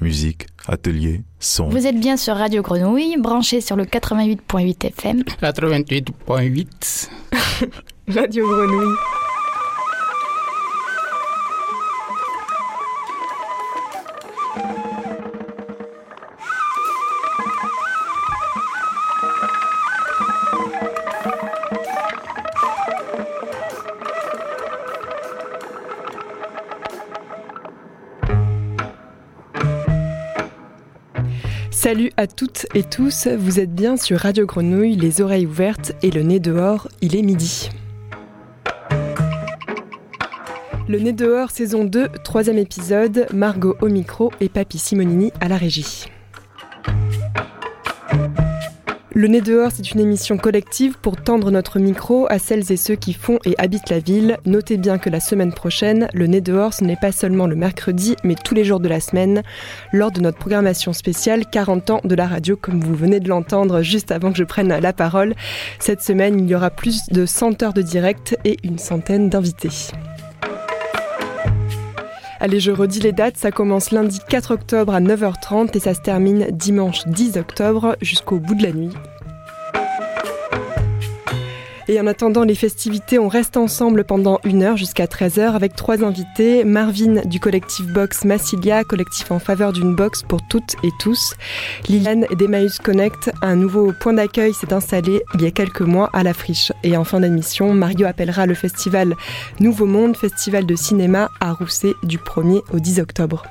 musique, atelier, son. Vous êtes bien sur Radio Grenouille, branché sur le 88.8 FM. 88.8. Radio Grenouille. Salut à toutes et tous, vous êtes bien sur Radio Grenouille, les oreilles ouvertes et le nez dehors, il est midi. Le nez dehors, saison 2, troisième épisode, Margot au micro et Papy Simonini à la régie. Le nez dehors, c'est une émission collective pour tendre notre micro à celles et ceux qui font et habitent la ville. Notez bien que la semaine prochaine, le nez dehors, ce n'est pas seulement le mercredi, mais tous les jours de la semaine, lors de notre programmation spéciale 40 ans de la radio, comme vous venez de l'entendre juste avant que je prenne la parole. Cette semaine, il y aura plus de 100 heures de direct et une centaine d'invités. Allez, je redis les dates, ça commence lundi 4 octobre à 9h30 et ça se termine dimanche 10 octobre jusqu'au bout de la nuit. Et en attendant les festivités, on reste ensemble pendant une heure jusqu'à 13h avec trois invités. Marvin du collectif Box Massilia, collectif en faveur d'une box pour toutes et tous. Liliane d'Emmaüs Connect, un nouveau point d'accueil s'est installé il y a quelques mois à la friche. Et en fin d'émission, Mario appellera le festival Nouveau Monde, festival de cinéma à Rousset du 1er au 10 octobre.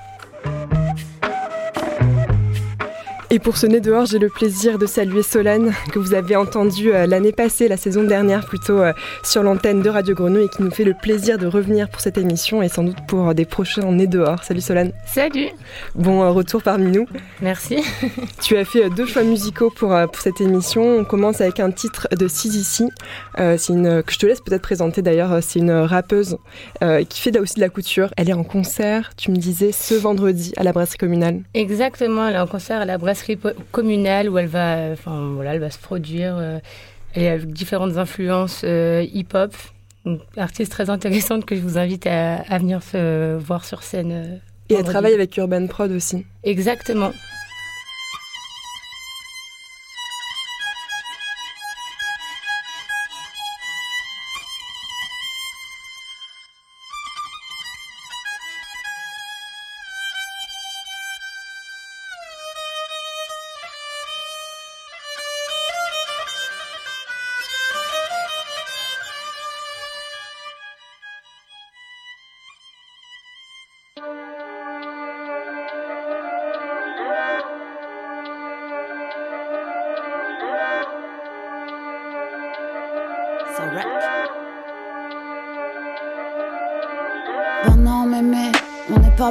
Et pour ce nez dehors, j'ai le plaisir de saluer Solane, que vous avez entendu euh, l'année passée, la saison dernière plutôt, euh, sur l'antenne de Radio Grenouille et qui nous fait le plaisir de revenir pour cette émission et sans doute pour euh, des prochains nez dehors. Salut Solane. Salut. Bon retour parmi nous. Merci. tu as fait deux choix musicaux pour, pour cette émission. On commence avec un titre de c'est une que je te laisse peut-être présenter d'ailleurs. C'est une rappeuse qui fait aussi de la couture. Elle est en concert, tu me disais, ce vendredi à la brasserie communale. Exactement, elle est en concert à la brasserie communale où elle va, enfin, voilà, elle va se produire. Euh, elle a différentes influences euh, hip-hop. Une artiste très intéressante que je vous invite à, à venir se voir sur scène. Euh, Et elle travaille avec Urban Prod aussi. Exactement.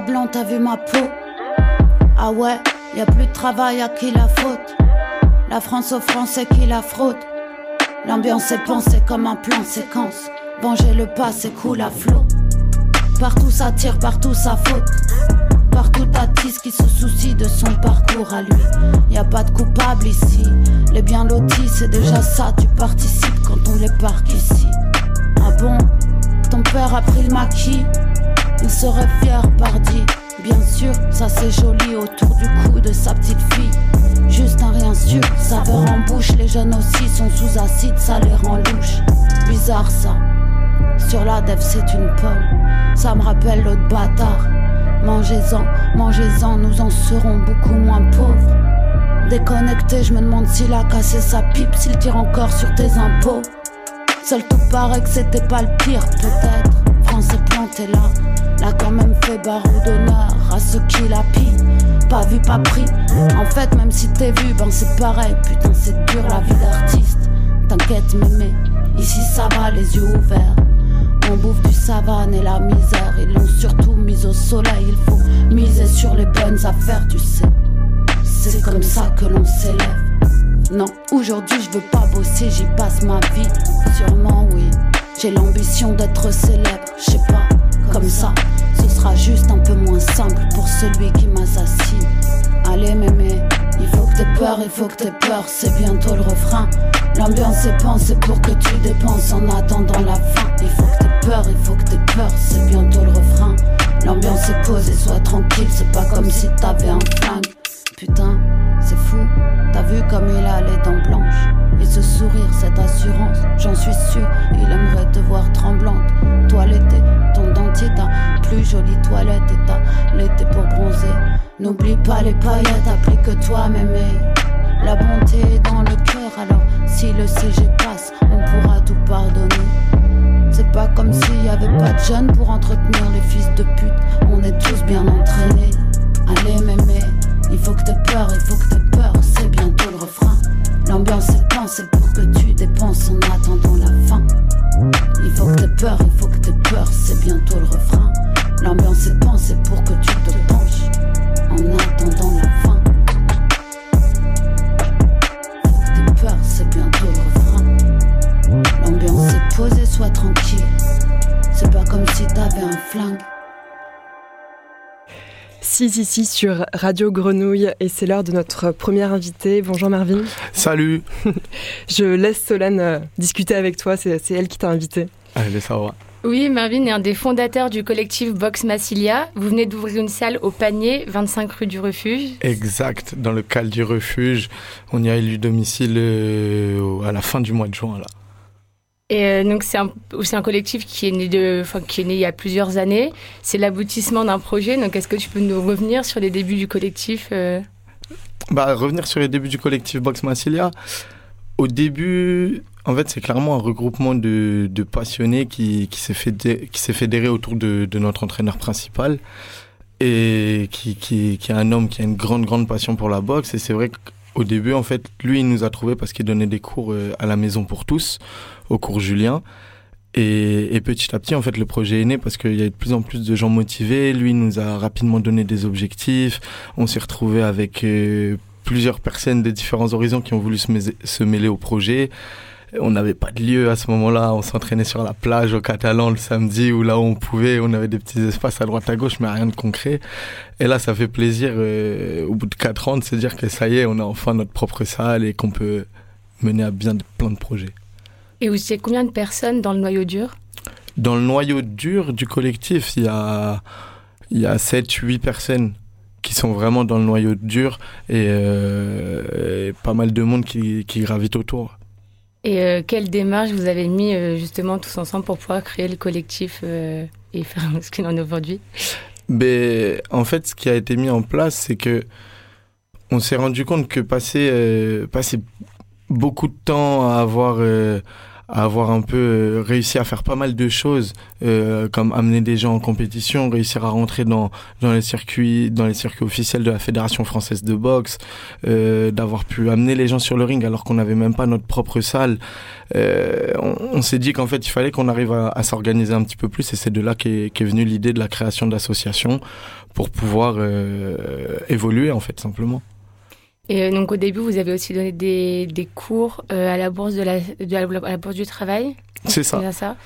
Blanc, t'as vu ma peau? Ah ouais, y a plus de travail à qui la faute? La France aux Français qui la fraude. L'ambiance est pensée comme un plan séquence. Venger le passé coule à flot. Partout ça tire, partout ça faute. Partout t'attise qui se soucie de son parcours à lui. Y a pas de coupable ici. Les biens lotis c'est déjà ça. Tu participes quand on les parque ici. Ah bon? Ton père a pris le maquis il serait fier, pardi. Bien sûr, ça c'est joli autour du cou de sa petite fille. Juste un rien sûr, saveur en bouche. Les jeunes aussi sont sous acide, ça les rend louches. Bizarre ça. Sur la dev, c'est une pomme. Ça me rappelle l'autre bâtard. Mangez-en, mangez-en, nous en serons beaucoup moins pauvres. Déconnecté, je me demande s'il a cassé sa pipe, s'il tire encore sur tes impôts. Seul tout paraît que c'était pas le pire, peut-être. France est planté là L'a quand même fait barreau d'honneur à ceux qui la pillent. Pas vu, pas pris. En fait, même si t'es vu, ben c'est pareil. Putain, c'est dur la vie d'artiste. T'inquiète, mémé, ici ça va, les yeux ouverts. On bouffe du savane et la misère. Ils l'ont surtout mise au soleil. Il faut miser sur les bonnes affaires, tu sais. C'est comme ça que l'on s'élève. Non, aujourd'hui je veux pas bosser, j'y passe ma vie. Sûrement oui. J'ai l'ambition d'être célèbre, je sais pas comme ça. Ce sera juste un peu moins simple pour celui qui m'assassine. Allez mémé, il faut que t'aies peur, il faut que t'aies peur, c'est bientôt le refrain. L'ambiance est pensée pour que tu dépenses en attendant la fin. Il faut que t'aies peur, il faut que t'aies peur, c'est bientôt le refrain. L'ambiance est posée, sois tranquille, c'est pas comme si t'avais un flingue. Putain, vu comme il a les dents blanches. Et ce sourire, cette assurance, j'en suis sûr, il aimerait te voir tremblante. Toiletté, ton dentier, ta plus jolie toilette et ta l'été pour bronzer. N'oublie pas les paillettes, applique-toi, mémé. La bonté est dans le cœur, alors si le CG passe, on pourra tout pardonner. C'est pas comme s'il y avait pas de jeunes pour entretenir les fils de pute. On est tous bien entraînés. Si, si, si, sur Radio Grenouille, et c'est l'heure de notre première invitée. Bonjour Marvin. Salut Je laisse Solène euh, discuter avec toi, c'est elle qui t'a invité. Allez, ça va. Oui, Marvin est un des fondateurs du collectif Box Massilia. Vous venez d'ouvrir une salle au panier, 25 rue du Refuge. Exact, dans le cal du refuge. On y a élu domicile euh, à la fin du mois de juin. Là. Euh, donc c'est un, un collectif qui est, né il y a plusieurs années. C'est l'aboutissement d'un projet. Donc est-ce que tu peux nous revenir sur les débuts du collectif euh? Bah, revenir sur les débuts du collectif Box Massilia. Au début, en fait, c'est clairement un regroupement de, passionnés qui, qui s'est fédéré autour de, notre entraîneur principal et qui, est un homme qui a une grande, grande passion pour la boxe. Et c'est vrai qu'au début, en fait, lui, il nous a trouvé parce qu'il donnait des cours euh, à la maison pour tous, au cours Julien. Et, et petit à petit, en fait, le projet est né parce qu'il y a de plus en plus de gens motivés. Lui nous a rapidement donné des objectifs. On s'est retrouvé avec euh, plusieurs personnes des différents horizons qui ont voulu se, mêler- au projet. On n'avait pas de lieu à ce moment-là. On s'entraînait sur la plage au Catalan le samedi ou là où on pouvait. On avait des petits espaces à droite à gauche, mais rien de concret. Et là, ça fait plaisir euh, au bout de quatre ans de se dire que ça y est, on a enfin notre propre salle et qu'on peut mener à bien de- plein de projets. Et vous étiez combien de personnes dans le noyau dur? Dans le noyau dur du collectif, il y a, il y a 7, 8 personnes qui sont vraiment dans le noyau dur et, euh, et pas mal de monde qui, qui gravite autour. Et euh, quelle démarche vous avez mis euh, justement tous ensemble pour pouvoir créer le collectif et faire ce qu'il en est aujourd'hui? Mais en fait, ce qui a été mis en place, c'est que on s'est rendu compte que passer, passer beaucoup de temps à avoir, euh, à avoir un peu euh, réussi à faire pas mal de choses, euh, comme amener des gens en compétition, réussir à rentrer dans, dans les circuits, dans les circuits officiels de la Fédération française de boxe, euh, d'avoir pu amener les gens sur le ring alors qu'on n'avait même pas notre propre salle. Euh, on, s'est dit qu'en fait, il fallait qu'on arrive à, s'organiser un petit peu plus, et c'est de là qu'est qu'est venue l'idée de la création d'associations pour pouvoir euh, évoluer en fait simplement. Et euh, donc au début, vous avez aussi donné des, des cours euh, à la bourse de la, de la, à la bourse du travail. C'est ça. Ça.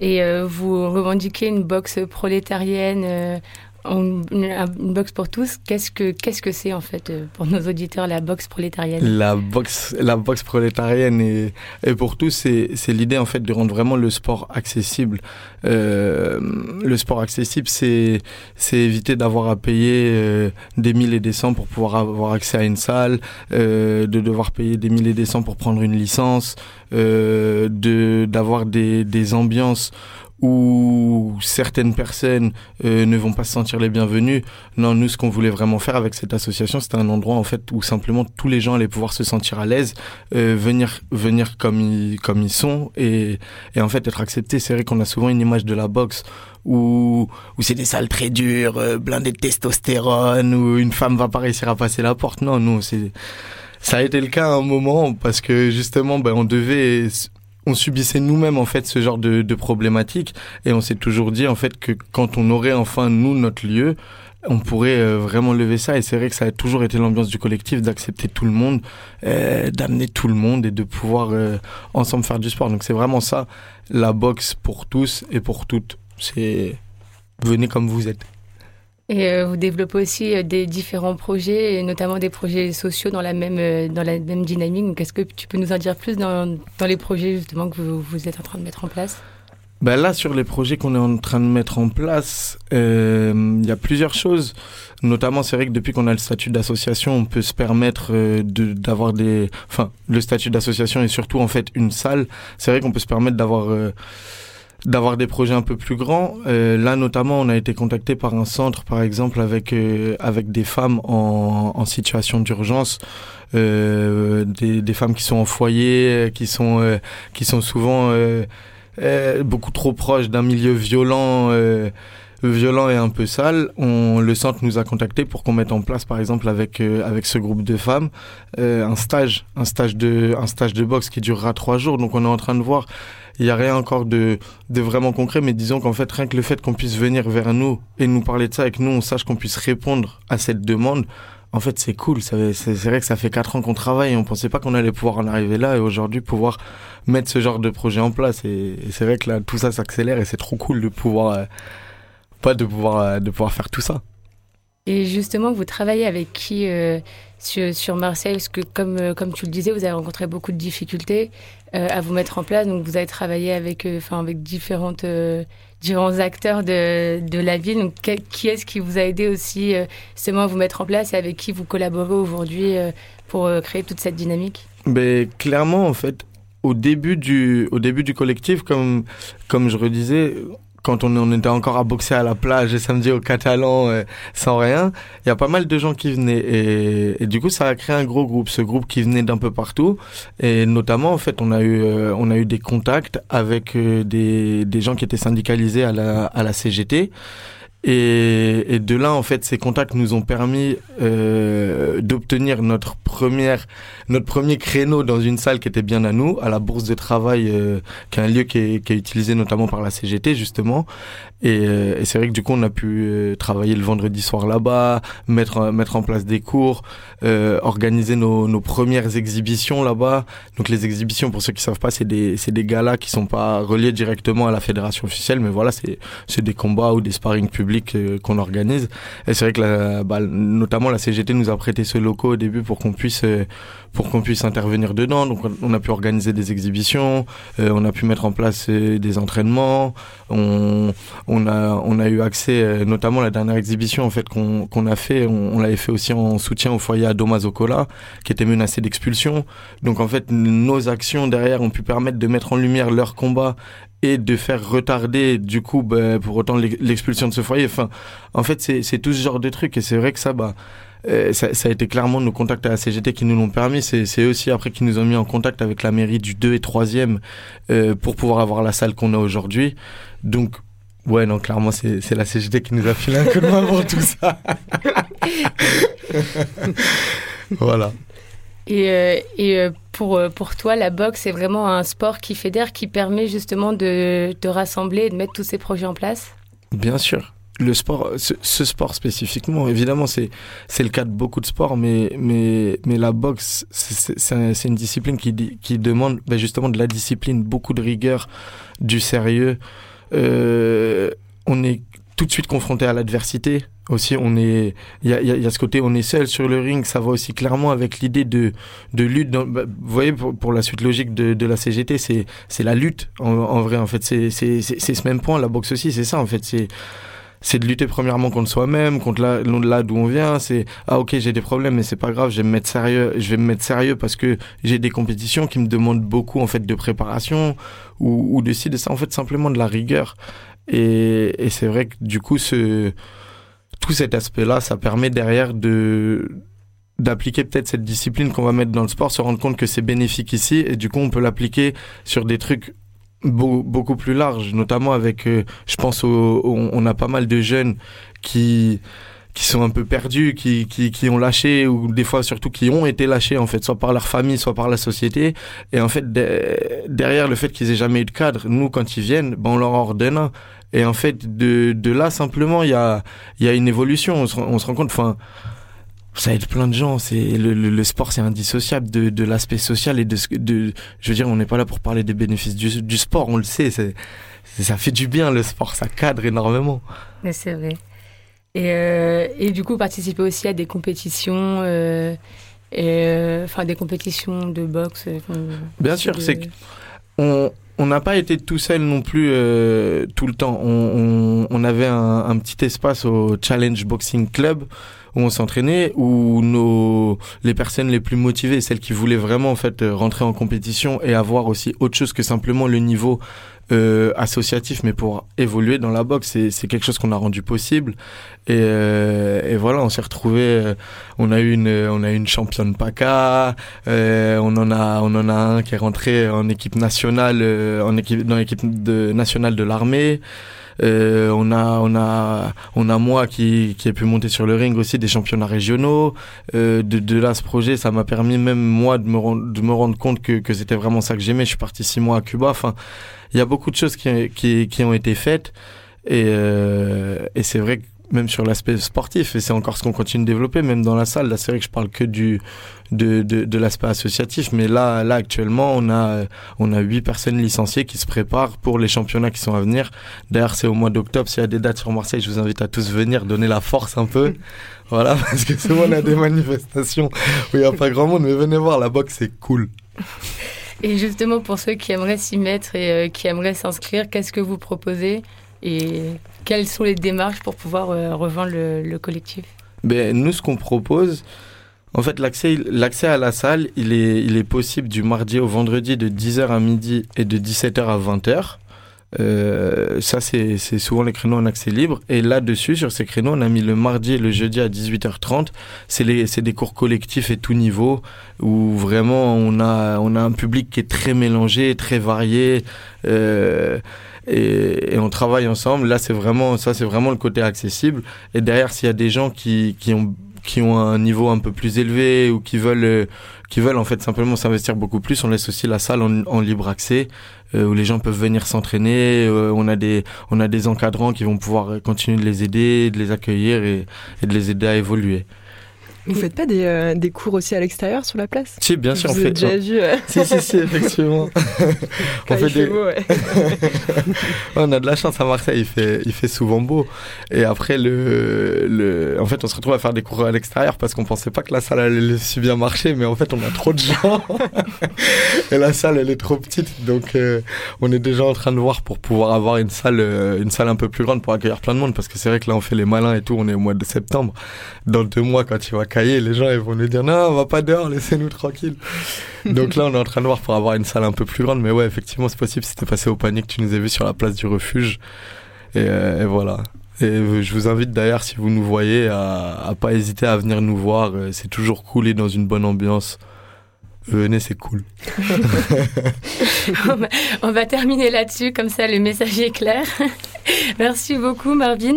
Et euh, vous revendiquez une boxe prolétarienne, euh, en- une, boxe pour tous. Qu'est-ce que c'est en fait euh, pour nos auditeurs la boxe prolétarienne? La boxe, la boxe prolétarienne et, pour tous, c'est, l'idée en fait de rendre vraiment le sport accessible. Euh, le sport accessible, c'est, éviter d'avoir à payer euh, des mille et des cents pour pouvoir avoir accès à une salle, de devoir payer des mille et des cents pour prendre une licence, de d'avoir des, des ambiances où certaines personnes euh, ne vont pas se sentir les bienvenues. Non, nous, ce qu'on voulait vraiment faire avec cette association, c'était un endroit en fait où simplement tous les gens allaient pouvoir se sentir à l'aise, euh, venir venir comme ils comme ils sont et et en fait être acceptés. C'est vrai qu'on a souvent une image de la boxe où où c'est des salles très dures, euh, blindées de testostérone, où une femme va pas réussir à passer la porte. Non, nous, c'est ça a été le cas à un moment parce que justement, ben on devait on subissait nous-mêmes en fait ce genre de, de problématiques et on s'est toujours dit en fait que quand on aurait enfin nous notre lieu on pourrait euh, vraiment lever ça. Et c'est vrai que ça a toujours été l'ambiance du collectif d'accepter tout le monde euh, d'amener tout le monde et de pouvoir euh, ensemble faire du sport. Donc c'est vraiment ça la boxe pour tous et pour toutes. C'est venez comme vous êtes Et euh, vous développez aussi euh, des différents projets, et notamment des projets sociaux dans la même, euh, dans la même dynamique. Donc, est-ce que tu peux nous en dire plus dans, dans les projets justement que vous, vous êtes en train de mettre en place? Ben là, sur les projets qu'on est en train de mettre en place, il y a plusieurs choses. Notamment, c'est vrai que depuis qu'on a le statut d'association, on peut se permettre de d'avoir des, enfin, le statut d'association et surtout en fait une salle. C'est vrai qu'on peut se permettre d'avoir d'avoir des projets un peu plus grands. Euh, là, notamment, on a été contacté par un centre, par exemple, avec euh, avec des femmes en, situation d'urgence, euh, des, femmes qui sont en foyer, qui sont qui sont souvent beaucoup trop proches d'un milieu violent. violent et un peu sale, on, le centre nous a contacté pour qu'on mette en place, par exemple, avec avec ce groupe de femmes, un stage, un stage de un stage de boxe qui durera trois jours. Donc, on est en train de voir il n'y a rien encore de, vraiment concret, mais disons qu'en fait, rien que le fait qu'on puisse venir vers nous et nous parler de ça et que nous, on sache qu'on puisse répondre à cette demande, en fait, c'est cool. C'est vrai que ça fait quatre ans qu'on travaille et on pensait pas qu'on allait pouvoir en arriver là et aujourd'hui pouvoir mettre ce genre de projet en place. Et, et c'est vrai que là, tout ça s'accélère et c'est trop cool de pouvoir, euh, pas de pouvoir, euh, de pouvoir faire tout ça. Et justement, vous travaillez avec qui euh, sur, Marseille? Parce que, comme, euh, comme tu le disais, vous avez rencontré beaucoup de difficultés euh, à vous mettre en place. Donc, vous avez travaillé avec, avec différentes, différents acteurs de, de la ville. Donc, qui est-ce qui vous a aidé aussi justement à vous mettre en place et avec qui vous collaborez aujourd'hui pour créer toute cette dynamique? Ben clairement en fait au début du au début du collectif comme comme je redisais quand on, on était encore à boxer à la plage et samedi au Catalan euh, sans rien, il y a pas mal de gens qui venaient. Et, du coup ça a créé un gros groupe, ce groupe qui venait d'un peu partout. Et notamment en fait on a eu euh, on a eu des contacts avec euh, des des gens qui étaient syndicalisés à la à la CGT et, et de là, en fait, ces contacts nous ont permis euh, d'obtenir notre première, notre premier créneau dans une salle qui était bien à nous, à la Bourse de Travail, euh, qui est un lieu qui est, qui est utilisé notamment par la CGT justement. Et, euh, et c'est vrai que du coup, on a pu euh, travailler le vendredi soir là-bas, mettre mettre en place des cours, euh, organiser nos, nos premières exhibitions là-bas. Donc les exhibitions, pour ceux qui savent pas, c'est des c'est des galas qui sont pas reliés directement à la fédération officielle, mais voilà, c'est c'est des combats ou des sparring publics euh, qu'on organise. Et c'est vrai que la, bah, notamment la CGT nous a prêté ce loco au début pour qu'on puisse euh, pour qu'on puisse intervenir dedans. Donc on- a pu organiser des exhibitions, euh, on a pu mettre en place euh, des entraînements, on on a on a eu accès euh, notamment la dernière exhibition en fait qu'on qu'on a fait, on, on l'avait fait aussi en soutien au foyer à Domazocola qui était menacé d'expulsion. Donc en fait nos actions derrière ont pu permettre de mettre en lumière leur combat et de faire retarder du coup ben, pour autant l'ex- l'expulsion de ce foyer. Enfin, en fait, c'est c'est tout ce genre de trucs et c'est vrai que ça, bah, euh, ça, ça a été clairement nos contacts à la CGT qui nous l'ont permis. C'est aussi après qui nous ont mis en contact avec la mairie du 2 et 3e euh, pour pouvoir avoir la salle qu'on a aujourd'hui. Donc, ouais, non, clairement, c'est la CGT qui nous a filé un coup de main pour tout ça. voilà. Et, euh, et pour, pour toi, la boxe, c'est vraiment un sport qui fédère, qui permet justement de, de rassembler et de mettre tous ces projets en place? Bien sûr. Le sport, ce, sport spécifiquement, évidemment, c'est c'est le cas de beaucoup de sports, mais mais mais la boxe, c'est- c'est c'est un- c'est une discipline qui qui demande ben, justement de la discipline, beaucoup de rigueur, du sérieux. Euh, on est tout de suite confronté à l'adversité. Aussi, on est, il y a, y y a ce côté, on est seul sur le ring. Ça va aussi clairement avec l'idée de de lutte. bah, vous voyez, pour, la suite logique de, de la CGT, c'est c'est la lutte en, vrai. En fait, c'est c'est c'est c'est ce même point. La boxe aussi, c'est ça. En fait, c'est c'est de lutter premièrement contre soi-même, contre là, là d'où on vient. C'est ah ok j'ai des problèmes mais c'est pas grave, je vais me mettre sérieux, je vais me mettre sérieux parce que j'ai des compétitions qui me demandent beaucoup en fait de préparation ou, ou de ci de ça en fait simplement de la rigueur. Et, et c'est vrai que du coup ce tout cet aspect-là, ça permet derrière de d'appliquer peut-être cette discipline qu'on va mettre dans le sport, se rendre compte que c'est bénéfique ici et du coup on peut l'appliquer sur des trucs beau- beaucoup plus larges, notamment avec, euh, je pense, on a pas mal de jeunes qui qui sont un peu perdus, qui, qui, qui ont lâché, ou des fois surtout qui ont été lâchés, en fait, soit par leur famille, soit par la société. Et en fait, de- derrière le fait qu'ils aient jamais eu de cadre, nous, quand ils viennent, ben, on leur un. Et en fait, de, de là, simplement, il y a, y a une évolution. On se, on se rend compte, enfin, ça aide plein de gens. C'est le, le, le sport, c'est indissociable de, de l'aspect social et de, de. Je veux dire, on n'est pas là pour parler des bénéfices du, du sport. On le sait. C'est, ça fait du bien le sport. Ça cadre énormément. Mais c'est vrai. Et, euh, et du coup, participer aussi à des compétitions, euh, et, euh, enfin des compétitions de boxe. Bien sûr, de- c'est on, on n'a pas été tout seul non plus euh, tout le temps. On, on, on avait un, un, petit espace au Challenge Boxing Club où on s'entraînait, où nos les personnes les plus motivées, celles qui voulaient vraiment en fait rentrer en compétition et avoir aussi autre chose que simplement le niveau euh, associatif, mais pour évoluer dans la boxe, c'est quelque chose qu'on a rendu possible. Et, euh, et voilà, on s'est retrouvé. Euh, on a eu une, on a eu une championne PACA. Euh, on en a, on en a un qui est rentré en équipe nationale, euh, en équipe dans l'équipe nationale de l'armée. Euh, on a, on a, on a moi qui, qui ai pu monter sur le ring aussi des championnats régionaux. Euh, de, de là, ce projet, ça m'a permis même moi de me rendre, de me rendre compte que, que c'était vraiment ça que j'aimais. Je suis parti six mois à Cuba. Enfin, il y a beaucoup de choses qui, qui, qui ont été faites. Et, euh, et c'est vrai que même sur l'aspect sportif, et c'est encore ce qu'on continue de développer, même dans la salle. Là, c'est vrai que je parle que du de, de, de l'aspect associatif, mais là, là actuellement, on a on a huit personnes licenciées qui se préparent pour les championnats qui sont à venir. D'ailleurs, c'est au mois d'octobre. S'il y a des dates sur Marseille, je vous invite à tous venir donner la force un peu. Voilà, parce que souvent on a des manifestations où il n'y a pas grand monde, mais venez voir, la boxe c'est cool. Et justement, pour ceux qui aimeraient s'y mettre et euh, qui aimeraient s'inscrire, qu'est-ce que vous proposez? Et quelles sont les démarches pour pouvoir euh, rejoindre le, le, collectif? Ben, Nous, ce qu'on propose, en fait, l'accès, l'accès à la salle, il est, il est possible du mardi au vendredi de 10h à midi et de 17h à 20h. Euh, ça, c'est souvent les créneaux en accès libre. Et là-dessus, sur ces créneaux, on a mis le mardi et le jeudi à 18h30. C'est des cours collectifs et tout niveau où vraiment on a, on a un public qui est très mélangé, très varié. Euh, et, et, on travaille ensemble. Là, c'est vraiment, ça, c'est vraiment le côté accessible. Et derrière, s'il y a des gens qui, qui ont qui ont un niveau un peu plus élevé ou qui veulent qui veulent en fait simplement s'investir beaucoup plus, on laisse aussi la salle en, en libre accès euh, où les gens peuvent venir s'entraîner. Euh, on a des on a des encadrants qui vont pouvoir continuer de les aider, de les accueillir et, et de les aider à évoluer. Vous faites pas des, euh, des cours aussi à l'extérieur sur la place Si, bien sûr, Vous on fait. déjà vu euh... si, si, si, effectivement. on fait des. Beau, ouais. on a de la chance à Marseille, il fait, il fait souvent beau. Et après, le, le, en fait, on se retrouve à faire des cours à l'extérieur parce qu'on pensait pas que la salle allait si bien marcher, mais en fait, on a trop de gens. et la salle, elle est trop petite. Donc, euh, on est déjà en train de voir pour pouvoir avoir une salle, euh, une salle un peu plus grande pour accueillir plein de monde parce que c'est vrai que là, on fait les malins et tout, on est au mois de septembre. Dans deux mois, quand tu vas cahier, les gens ils vont nous dire non, on va pas dehors, laissez-nous tranquille. Donc là, on est en train de voir pour avoir une salle un peu plus grande, mais ouais, effectivement, c'est possible. C'était passé au panier que tu nous as vu sur la place du refuge, et, euh, et voilà. Et je vous invite d'ailleurs, si vous nous voyez, à, à pas hésiter à venir nous voir. C'est toujours cool et dans une bonne ambiance. Venez, c'est cool. on, va, on, va, terminer là-dessus, comme ça le message est clair. Merci beaucoup, Marvin.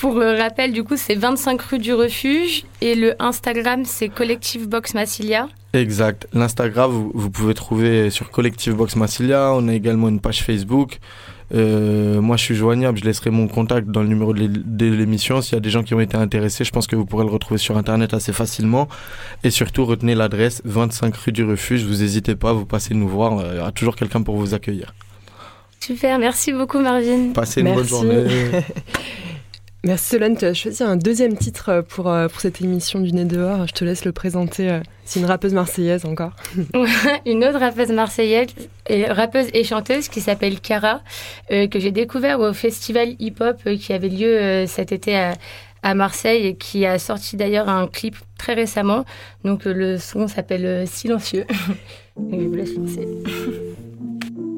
Pour le rappel, du coup, c'est 25 rue du Refuge et le Instagram, c'est Collective Box Massilia. Exact. L'Instagram, vous, vous, pouvez trouver sur Collective Box Massilia. On a également une page Facebook. Euh, moi, je suis joignable. Je laisserai mon contact dans le numéro de l'émission. S'il y a des gens qui ont été intéressés, je pense que vous pourrez le retrouver sur Internet assez facilement. Et surtout, retenez l'adresse 25 rue du Refuge. Vous n'hésitez pas, vous passez nous voir. Il y aura toujours quelqu'un pour vous accueillir. Super. Merci beaucoup, Marvin. Passez une Merci. bonne journée. Merci Solène, tu as choisi un deuxième titre pour, pour cette émission du Nez dehors. Je te laisse le présenter. C'est une rappeuse marseillaise encore. une autre rappeuse marseillaise, rappeuse et chanteuse qui s'appelle Cara, euh, que j'ai découvert au festival hip-hop euh, qui avait lieu euh, cet été à, à, Marseille et qui a sorti d'ailleurs un clip très récemment. Donc le son s'appelle Silencieux. je vous laisse lancer.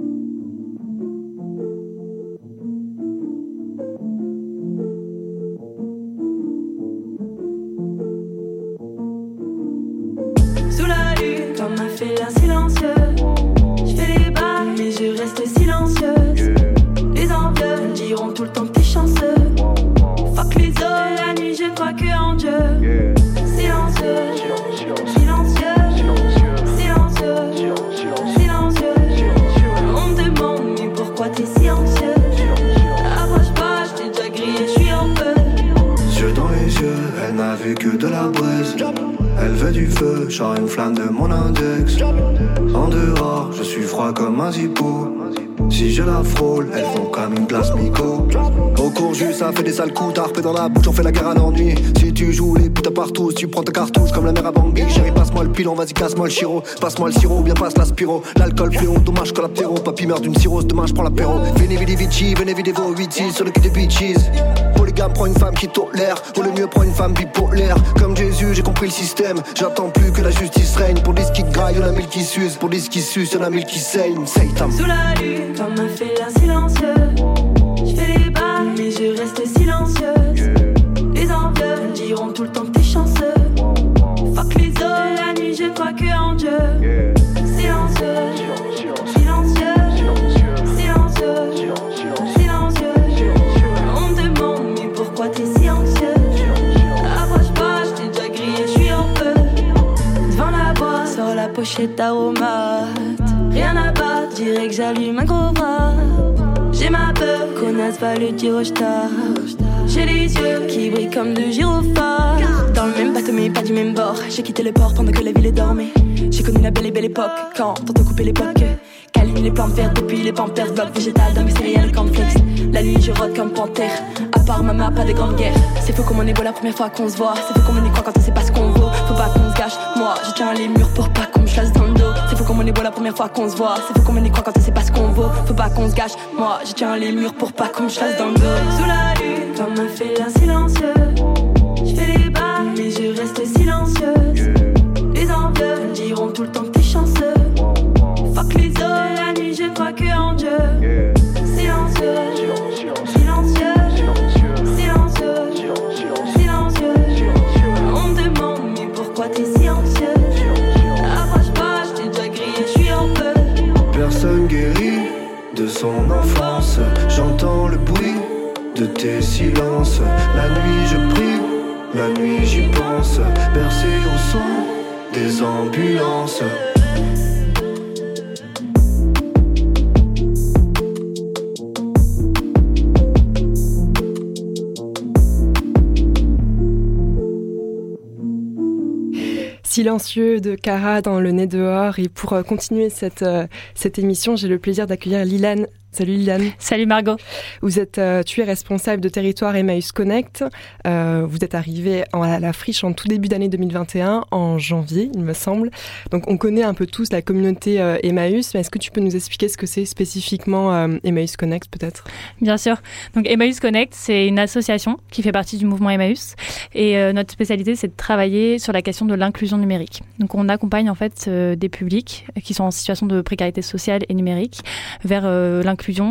fais l'air silencieux. Je fais les bas, mais je reste silencieuse. Les envieux diront tout le temps que t'es chanceux. Fuck les autres, la nuit je crois que en Dieu. Silencieux, silencieux, silencieux, silencieux. On me demande, mais pourquoi t'es silencieux? Approche pas, je t'ai déjà grillé, je suis en feu. Yeux dans les yeux, elle n'a vu que de la braise. Elle veut du feu, genre une flamme de mon index. En dehors, je suis froid comme un zippo. Si je la frôle, elles font comme une glace. Au cours juste, ça fait des sales coups, t'as dans la bouche, on fait la guerre à l'ennui. Si tu joues les putains partout, tu prends ta cartouche comme la mère à Bangui. Chérie, passe-moi le pilon, vas-y, casse-moi le chiro. Passe-moi le sirop, bien passe l'aspiro. L'alcool fléau, dommage collatéraux. Papy meurt d'une cirrhose, demain je prends l'apéro. Venez, vidi, vici, venez, vidi, vos 8 sur le cul des bitches. Polygame, prends une femme qui tolère. Ou le mieux, prends une femme bipolaire. Comme Jésus, j'ai compris le système. J'attends plus que la justice règne. Pour des qui graillent, y'en a mille qui s'usent. Pour des qui sucent, y'en a mille qui saignent. Satan. Sous la lune, comme un félin silencieux. Rien à battre, dirais que j'allume un gros bras. J'ai ma peur, connasse va le dire. J'ai les yeux qui brillent comme de gyrophares. Dans le même bateau, mais pas du même bord. J'ai quitté le port pendant que la ville dormait. J'ai connu la belle et belle époque, quand on te coupait les blocs. Câline les plantes vertes depuis les pampers, bloc végétal dans mes céréales cornflakes. La nuit, je rôde comme panthère. À part ma pas de grande guerre. C'est faux comme on est beau la première fois qu'on se voit. C'est faux comme on y quand on sait pas ce qu'on vaut. Faut pas qu'on se gâche. Moi, je tiens les murs pour pas qu'on me chasse dans le dos. C'est faux comme on est beau la première fois qu'on se voit. C'est faux comme on y croit quand on sait pas ce qu'on vaut. Faut pas qu'on se gâche. Moi, je tiens les murs pour pas qu'on me chasse dans le dos. Sous la lune, comme un félin silencieux. Silencieux de Cara dans le nez dehors. Et pour euh, continuer cette, euh, cette émission, j'ai le plaisir d'accueillir Lilan. Salut Lilan. Salut Margot. Vous êtes, euh, tu es responsable de territoire Emmaüs Connect. Euh, vous êtes arrivé en- à la friche en tout début d'année 2021, en janvier, il me semble. Donc on connaît un peu tous la communauté euh, Emmaüs, mais est-ce que tu peux nous expliquer ce que c'est spécifiquement euh, Emmaüs Connect peut-être? Bien sûr. Donc Emmaüs Connect, c'est une association qui fait partie du mouvement Emmaüs. Et notre spécialité, c'est de travailler sur la question de l'inclusion numérique. Donc on accompagne en fait des publics qui sont en situation de précarité sociale et numérique vers euh,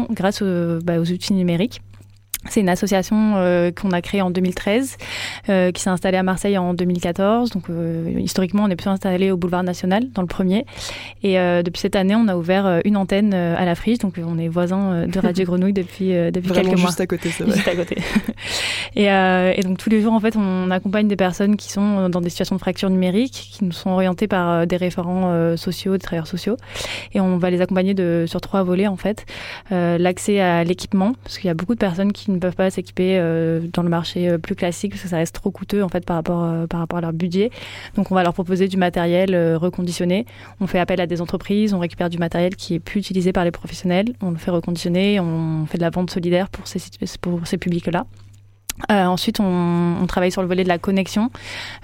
grâce bah, aux outils numériques. C'est une association euh, qu'on a créée en 2013, euh, qui s'est installée à Marseille en 2014. Donc euh, historiquement, on est plutôt installé au boulevard National, dans le premier. Et depuis cette année, on a ouvert une antenne à la friche. Donc on est voisins de Radio Grenouille depuis, depuis Vraiment quelques mois. juste à côté, c'est vrai. Juste à côté. et, et donc tous les jours, en fait, on accompagne des personnes qui sont dans des situations de fracture numérique, qui nous sont orientées par des référents sociaux, des travailleurs sociaux. Et on va les accompagner de, sur trois volets, en fait. L'accès à l'équipement, parce qu'il y a beaucoup de personnes qui ne peuvent pas s'équiper euh, dans le marché euh, plus classique, parce que ça reste trop coûteux, en fait, par rapport, euh, par rapport à leur budget. Donc on va leur proposer du matériel reconditionné. On fait appel à des entreprises, on récupère du matériel qui est plus utilisé par les professionnels, on le fait reconditionner, on fait de la vente solidaire pour ces publics-là. Euh, ensuite, on, travaille sur le volet de la connexion.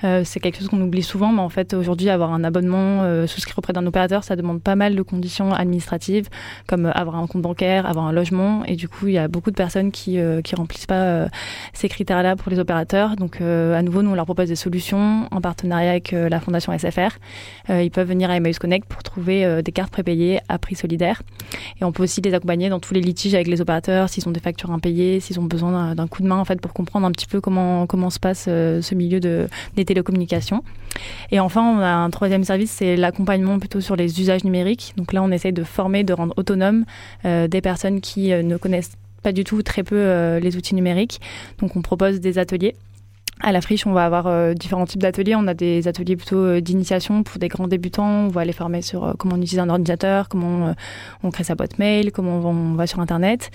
Euh, c'est quelque chose qu'on oublie souvent, mais en fait, aujourd'hui, avoir un abonnement euh, souscrit auprès d'un opérateur, ça demande pas mal de conditions administratives, comme avoir un compte bancaire, avoir un logement. Et du coup, il y a beaucoup de personnes qui euh, qui remplissent pas euh, ces critères-là pour les opérateurs. Donc, euh, à nouveau, nous, on leur propose des solutions en partenariat avec euh, la Fondation SFR. Euh, ils peuvent venir à Emmaüs Connect pour trouver euh, des cartes prépayées à prix solidaire. Et on peut aussi les accompagner dans tous les litiges avec les opérateurs, s'ils ont des factures impayées, s'ils ont besoin d'un coup de main en fait pour comprendre un petit peu comment comment se passe euh, ce milieu de des télécommunications. Et enfin, on a un troisième service, c'est l'accompagnement plutôt sur les usages numériques. Donc là, on essaye de former, de rendre autonomes euh, des personnes qui euh, ne connaissent pas du tout, très peu les outils numériques. Donc on propose des ateliers. À la friche, on va avoir euh, différents types d'ateliers. On a des ateliers plutôt euh, d'initiation pour des grands débutants. On va les former sur euh, comment on utilise un ordinateur, comment euh, on crée sa boîte mail, comment on, on va sur Internet.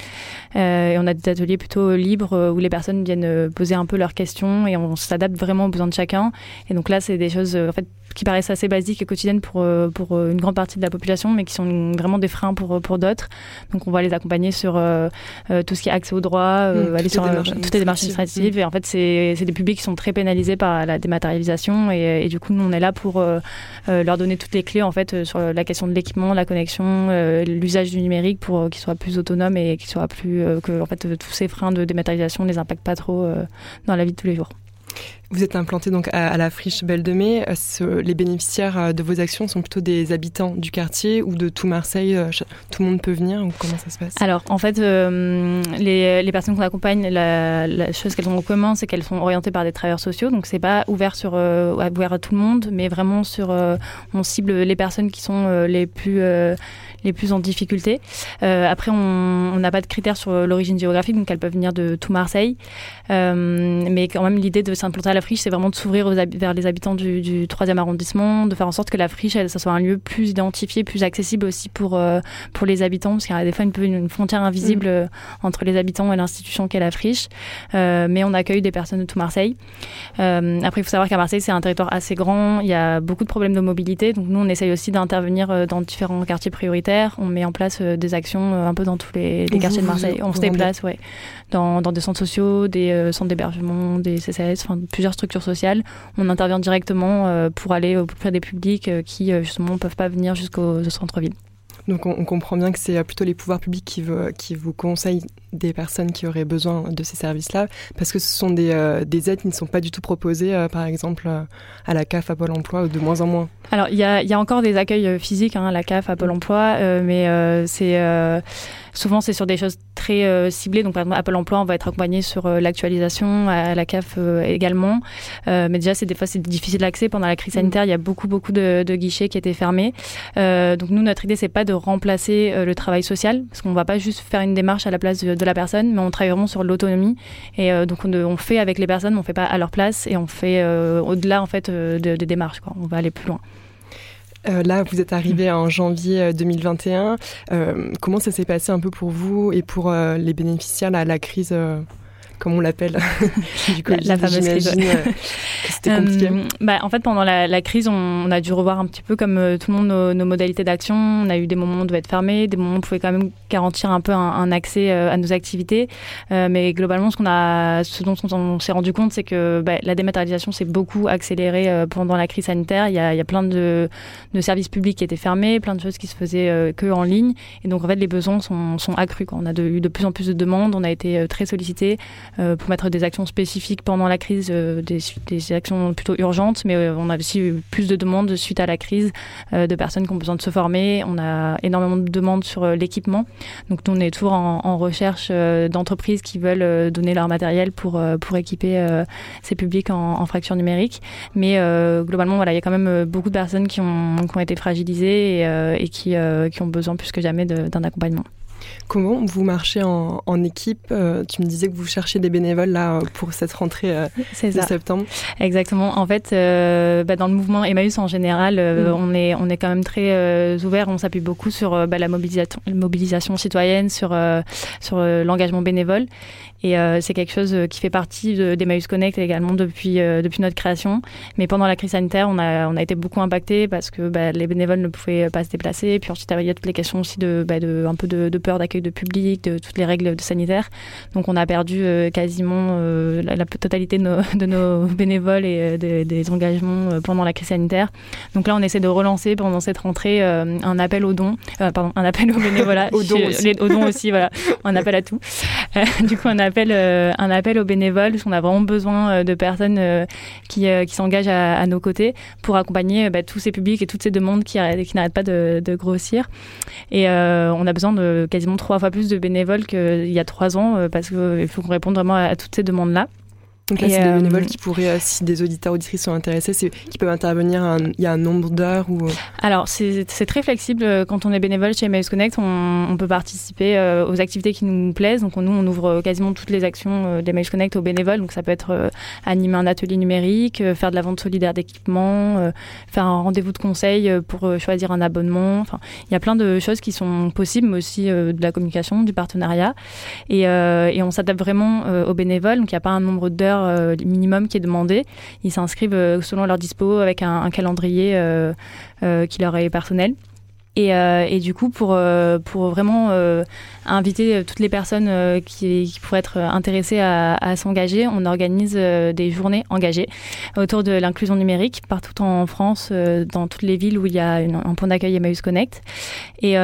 Euh, et on a des ateliers plutôt libres où les personnes viennent poser un peu leurs questions et on s'adapte vraiment aux besoins de chacun. Et donc là, c'est des choses en fait qui paraissent assez basiques et quotidiennes pour, pour une grande partie de la population, mais qui sont vraiment des freins pour, pour d'autres. Donc on va les accompagner sur tout ce qui est accès au droit, Mmh, aller sur toutes les démarches administratives. Et en fait, c'est des publics qui sont très pénalisés par la dématérialisation. Et, et du coup, nous, on est là pour euh, euh, leur donner toutes les clés en fait euh, sur la question de l'équipement, la connexion, euh, l'usage du numérique pour euh, qu'ils soient plus autonomes et qu'ils soient plus euh, que en fait euh, tous ces freins de dématérialisation ne les impactent pas trop euh, dans la vie de tous les jours. Vous êtes implanté donc à, la friche Belle de Mai. Euh, les bénéficiaires euh, de vos actions sont plutôt des habitants du quartier ou de tout Marseille. euh, Tout le monde peut venir ou comment ça se passe? Alors, en fait, les, personnes qu'on accompagne, la, chose qu'elles ont en commun, c'est qu'elles sont orientées par des travailleurs sociaux. Donc, c'est pas ouvert sur ouvert à tout le monde, mais vraiment sur on cible les personnes qui sont les plus les plus en difficulté. Après, on n'a pas de critères sur l'origine géographique, donc elles peuvent venir de tout Marseille. Mais quand même, l'idée de s'implanter à la friche, c'est vraiment de s'ouvrir vers les habitants du, du 3e arrondissement, de faire en sorte que la friche, elle, ça soit un lieu plus identifié, plus accessible aussi pour, euh, pour les habitants, parce qu'il y a des fois une, frontière invisible euh, entre les habitants et l'institution qu'est la friche. Euh, mais on accueille des personnes de tout Marseille. Après, il faut savoir qu'à Marseille, c'est un territoire assez grand, il y a beaucoup de problèmes de mobilité, donc nous, on essaye aussi d'intervenir dans différents quartiers prioritaires. On met en place des actions un peu dans tous les, les Vous, quartiers de Marseille. On se déplace, ouais, dans, dans des centres sociaux, des centres d'hébergement, des CCS, enfin plusieurs structures sociales. On intervient directement euh, pour aller au plus près des publics euh, qui euh, justement ne peuvent pas venir jusqu'au centre-ville. Donc on, on comprend bien que c'est plutôt les pouvoirs publics qui, vous conseillent des personnes qui auraient besoin de ces services-là, parce que ce sont des, euh, des aides qui ne sont pas du tout proposées, euh, par exemple, euh, à la CAF, à Pôle emploi, de moins en moins. Alors, il y a, il y a encore des accueils physiques hein, à la CAF, à Pôle emploi, euh, mais c'est souvent c'est sur des choses très euh, ciblées. Donc, par exemple, à Pôle emploi, on va être accompagné sur euh, l'actualisation, à la CAF euh, également. Euh, mais déjà, c'est des fois c'est difficile d'accès. Pendant la crise sanitaire, il y a beaucoup beaucoup de, de guichets qui étaient fermés. Euh, donc, nous, notre idée, c'est pas de remplacer euh, le travail social, parce qu'on va pas juste faire une démarche à la place de, de la personne, mais on travaille vraiment sur l'autonomie. Et euh, donc, on, on fait avec les personnes, on fait pas à leur place, et on fait euh, au-delà en fait euh, de- des démarches. Quoi. On va aller plus loin. Euh, là, vous êtes arrivé en janvier euh, 2021. Euh, comment ça s'est passé un peu pour vous et pour euh, les bénéficiaires, là, la crise, euh, comme on l'appelle, du La- fameuse crise, euh, c'était compliqué. Euh, bah, en fait, pendant la, la crise, on, on a dû revoir un petit peu comme euh, tout le monde nos, nos modalités d'action. On a eu des moments où on devait être fermé, des moments où on pouvait quand même garantir un peu un, un accès euh, à nos activités. Mais globalement, ce qu'on a, ce dont on, on s'est rendu compte, c'est que bah, la dématérialisation s'est beaucoup accélérée pendant la crise sanitaire. Il y a, il y a plein de, de services publics qui étaient fermés, plein de choses qui se faisaient que en ligne. Et donc, en fait, les besoins sont, sont accrus. Quoi. On a de- eu de plus en plus de demandes. On a été très sollicités pour mettre des actions spécifiques pendant la crise, euh, des, des actions plutôt urgentes, mais euh, on a aussi eu plus de demandes suite à la crise euh, de personnes qui ont besoin de se former. On a énormément de demandes sur euh, l'équipement. Donc on est toujours en, en recherche euh, d'entreprises qui veulent euh, donner leur matériel pour, euh, pour équiper euh, ces publics en, en fracture numérique. Mais euh, globalement, voilà, il y a quand même euh, beaucoup de personnes qui ont, qui ont été fragilisées et, euh, et qui, euh, qui ont besoin plus que jamais d'un accompagnement. Comment vous marchez en, en équipe Euh, Tu me disais que vous cherchiez des bénévoles là pour cette rentrée euh, de ça. septembre. Exactement. En fait, euh, bah, dans le mouvement Emmaüs en général, euh, Mm. on est on est quand même très euh, ouvert. On s'appuie beaucoup sur euh, bah, la mobilisation, mobilisation citoyenne, sur euh, sur euh, l'engagement bénévole. Et euh, c'est quelque chose euh, qui fait partie de- d'Emmaüs Connect également depuis euh, depuis notre création. Mais pendant la crise sanitaire, on a on a été beaucoup impacté parce que bah, les bénévoles ne pouvaient pas se déplacer. Puis ensuite, il y a toutes les questions aussi de, bah, de un peu de, de peur d'accueil de public, de toutes les règles sanitaires. Donc on a perdu euh, quasiment euh, la, la totalité de nos, de nos bénévoles et des, des engagements euh, pendant la crise sanitaire. Donc là, on essaie de relancer pendant cette rentrée euh, un appel aux dons, euh, pardon, un appel aux bénévolat, Aux dons aussi. les- aux dons aussi, voilà, un appel à tout. Euh, du coup, appel, euh, un appel aux bénévoles, parce qu'on a vraiment besoin euh, de personnes euh, qui, euh, qui s'engagent à, nos côtés pour accompagner bah, tous ces publics et toutes ces demandes qui, arrêtent- qui n'arrêtent pas de, grossir. Et on a besoin de quasiment trois fois plus de bénévoles qu'il y a trois ans, parce qu'il faut qu'on réponde vraiment à toutes ces demandes-là. Donc là, c'est des euh, bénévoles qui pourraient, euh, si des auditeurs auditrices sont intéressés, qui peuvent intervenir. un- Il y a un nombre d'heures ou. euh, Alors, c'est très flexible. Quand on est bénévole chez Emmaüs Connect, on, on peut participer aux activités qui nous plaisent. Donc, on- nous, on ouvre quasiment toutes les actions d'Emmaüs Connect aux bénévoles. Donc, ça peut être animer un atelier numérique, faire de la vente solidaire d'équipements, faire un rendez-vous de conseil pour choisir un abonnement. Enfin, il y a plein de choses qui sont possibles, mais aussi de la communication, du partenariat. Et, et on s'adapte vraiment aux bénévoles. Donc, il n'y a pas un nombre d'heures euh, minimum qui est demandé. Ils s'inscrivent euh, selon leur dispo avec un, calendrier euh, qui leur est personnel. Et, et du coup, pour, pour vraiment inviter toutes les personnes qui, pourraient être intéressées à, s'engager, on organise des journées engagées autour de l'inclusion numérique partout en France, dans toutes les villes où il y a un point d'accueil Emmaüs Connect. Et, et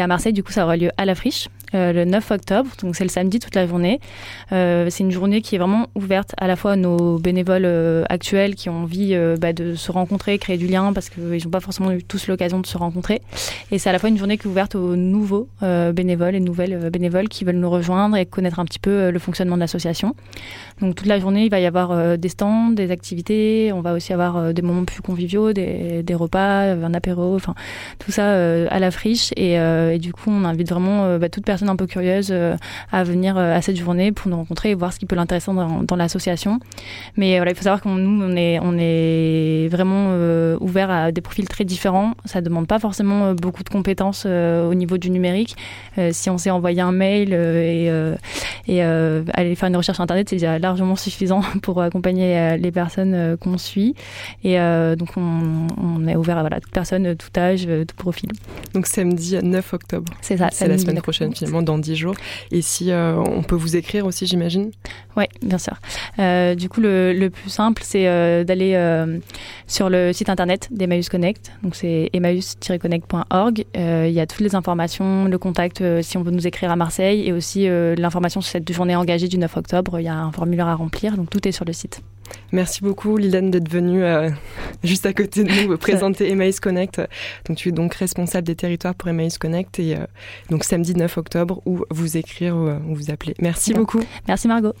à Marseille, du coup, ça aura lieu à la friche. Euh, le 9 octobre, donc c'est le samedi toute la journée. Euh, c'est une journée qui est vraiment ouverte à la fois à nos bénévoles euh, actuels qui ont envie bah, de se rencontrer, créer du lien parce qu'ils n'ont pas forcément eu tous l'occasion de se rencontrer. Et c'est à la fois une journée qui est ouverte aux nouveaux bénévoles et nouvelles bénévoles qui veulent nous rejoindre et connaître un petit peu le fonctionnement de l'association. Donc toute la journée, il va y avoir des stands, des activités. On va aussi avoir des moments plus conviviaux, des, des repas, un apéro, enfin tout ça à la friche. Et, du coup, on invite vraiment bah, toute personne un peu curieuse euh, à venir euh, à cette journée pour nous rencontrer et voir ce qui peut l'intéresser dans, dans l'association. Mais euh, voilà, il faut savoir que nous, on est, on est vraiment euh, ouvert à des profils très différents. Ça demande pas forcément beaucoup de compétences euh, au niveau du numérique. Euh, si on sait envoyer un mail et, et aller faire une recherche internet, c'est déjà largement suffisant pour accompagner les personnes qu'on suit. Et donc, on, on est ouvert à voilà, toute personne, tout âge, tout profil. Donc samedi 9 octobre. C'est ça. C'est la semaine prochaine. Dans 10 jours. Et si euh, on peut vous écrire aussi, j'imagine Oui, bien sûr. Euh, du coup, le, plus simple, c'est euh, d'aller sur le site internet d'Emmaüs Connect. Donc, c'est emmaüs-connect.org. Il y a toutes les informations, le contact si on veut nous écrire à Marseille et aussi l'information sur cette journée engagée du 9 octobre. Il y a un formulaire à remplir, donc tout est sur le site. Merci beaucoup Liliane d'être venue euh, juste à côté de nous présenter Emmaüs Connect. Donc tu es donc responsable des territoires pour Emmaüs Connect et euh, donc samedi 9 octobre ou vous écrire ou, euh, ou vous appeler. Merci beaucoup. Merci Margot.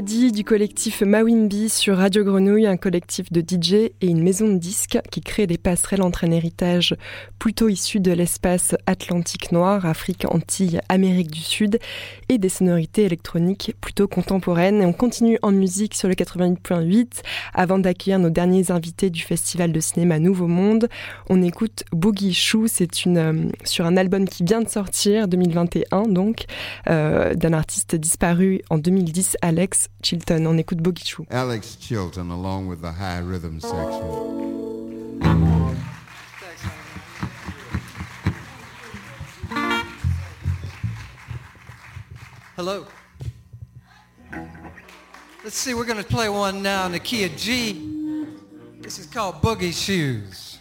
Du collectif Mawimbi sur Radio Grenouille, un collectif de DJ et une maison de disques qui crée des passerelles entre un héritage plutôt issu de l'espace Atlantique noir, Afrique, Antilles, Amérique du Sud et des sonorités électroniques plutôt contemporaines. Et on continue en musique sur le 88.8 avant d'accueillir nos derniers invités du Festival de cinéma Nouveau Monde. On écoute Boogie Chou, c'est une euh, sur un album qui vient de sortir 2021 donc euh, d'un artiste disparu en 2010 Alex Chilton. On écoute Boogie Alex Chilton, along with the high rhythm section. Hello. Let's see, we're going to play one now in the key of G. This is called Boogie Shoes.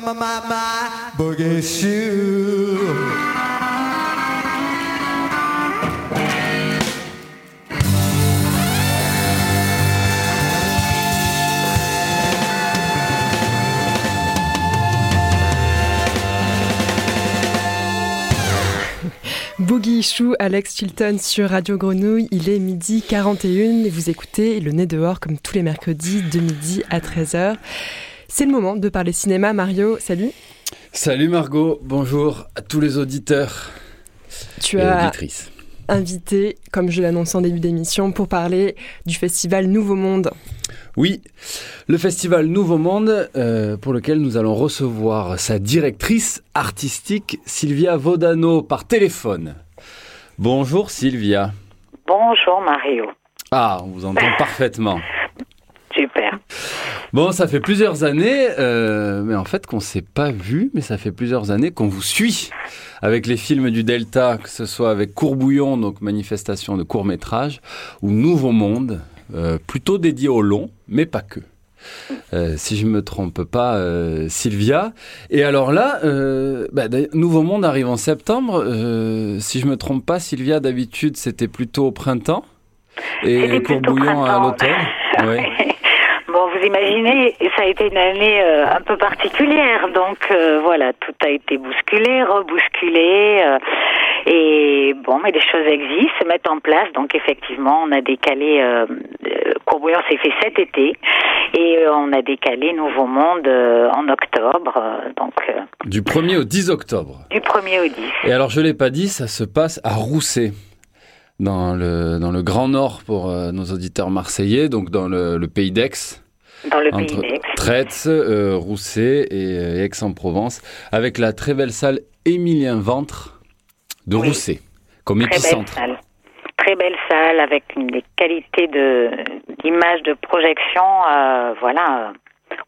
My my boogie Chou, Alex Chilton sur Radio Grenouille. Il est midi 41 et vous écoutez Le Nez dehors comme tous les mercredis de midi à 13h. C'est le moment de parler cinéma. Mario, salut. Salut Margot, bonjour à tous les auditeurs Tu et as auditrices. invité, comme je l'annonçais en début d'émission, pour parler du festival Nouveau Monde. Oui, le festival Nouveau Monde, euh, pour lequel nous allons recevoir sa directrice artistique, Sylvia Vodano, par téléphone. Bonjour Sylvia. Bonjour Mario. Ah, on vous entend parfaitement. Super. Bon, ça fait plusieurs années, euh, mais en fait qu'on ne s'est pas vu, mais ça fait plusieurs années qu'on vous suit avec les films du Delta, que ce soit avec Courbouillon, donc manifestation de court métrage, ou Nouveau Monde, euh, plutôt dédié au long, mais pas que. Euh, si je me trompe pas, euh, Sylvia. Et alors là, euh, bah, Nouveau Monde arrive en septembre. Euh, si je me trompe pas, Sylvia, d'habitude, c'était plutôt au printemps. Et Courbouillon à l'automne. Ouais. Vous imaginez, ça a été une année euh, un peu particulière, donc euh, voilà, tout a été bousculé, rebousculé, euh, et bon, mais des choses existent, se mettent en place, donc effectivement, on a décalé, euh, Courbouillon s'est fait cet été, et on a décalé Nouveau Monde en octobre, donc Du 1er au 10 octobre. du 1er au 10. Et alors, je l'ai pas dit, ça se passe à Rousset, dans le, dans le Grand Nord pour euh, nos auditeurs marseillais, donc dans le, le pays d'Aix. Dans le pays entre d'Aix. Traitz, euh, Rousset et euh, Aix-en-Provence, avec la très belle salle Émilien Ventre de Oui. Rousset, comme Très belle épicentre. salle. Très belle salle avec une des qualités de d'image de projection, euh, voilà, euh,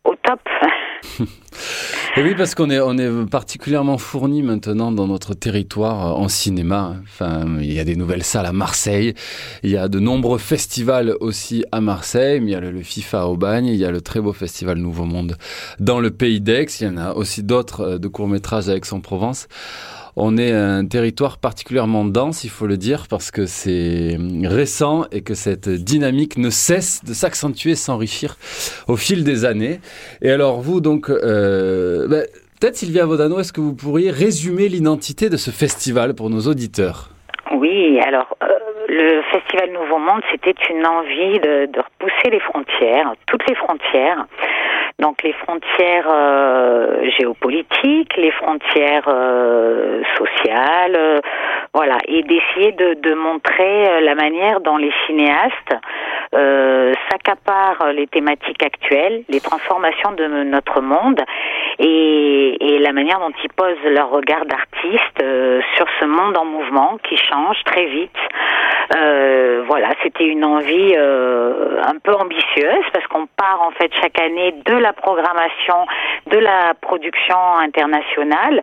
au top. Et oui, parce qu'on est, on est particulièrement fourni maintenant dans notre territoire euh, en cinéma. Enfin, il y a des nouvelles salles à Marseille, il y a de nombreux festivals aussi à Marseille, mais il y a le, FIFA à Aubagne, il y a le très beau festival Nouveau Monde dans le pays d'Aix, il y en a aussi d'autres euh, de courts-métrages à Aix-en-Provence. On est un territoire particulièrement dense, il faut le dire, parce que c'est récent et que cette dynamique ne cesse de s'accentuer, s'enrichir au fil des années. Et alors vous, donc, euh, ben, peut-être Sylvia Vodano, est-ce que vous pourriez résumer l'identité de ce festival pour nos auditeurs? Oui, alors euh, le Festival Nouveau Monde, c'était une envie de repousser les frontières, toutes les frontières. Donc les frontières euh, géopolitiques, les frontières euh, sociales, euh, voilà, et d'essayer de, de montrer euh, la manière dont les cinéastes euh, s'accaparent les thématiques actuelles, les transformations de notre monde et, et la manière dont ils posent leur regard d'artiste euh, sur ce monde en mouvement qui change très vite. Euh, voilà, c'était une envie euh, un peu ambitieuse parce qu'on part en fait chaque année de la programmation, de la production internationale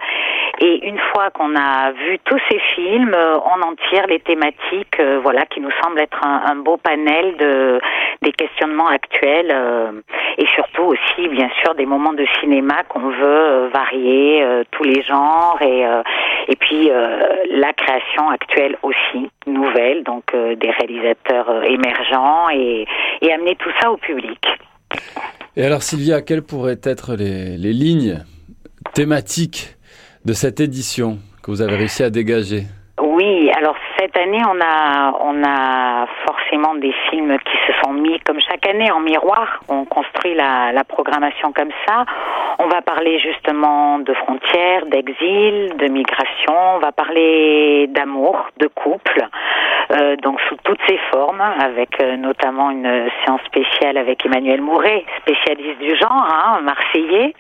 et une fois qu'on a vu tous ces films, euh, on en tire les thématiques, euh, voilà, qui nous semblent être un, beau panel de des questionnements actuels euh, et surtout aussi bien sûr des moments de cinéma qu'on veut varier tous les genres et et puis la création actuelle aussi nouvelle donc des réalisateurs émergents et et amener tout ça au public. Et alors Sylvia, quelles pourraient être les, les lignes thématiques de cette édition que vous avez réussi à dégager? Oui, alors cette année, on a, forcément des films qui se sont mis, comme chaque année, en miroir. On construit la, programmation comme ça. On va parler justement de frontières, d'exil, de migration. On va parler d'amour, de couple, euh, donc sous toutes ses formes, avec euh, notamment une séance spéciale avec Emmanuel Mouret, spécialiste du genre, hein, marseillais,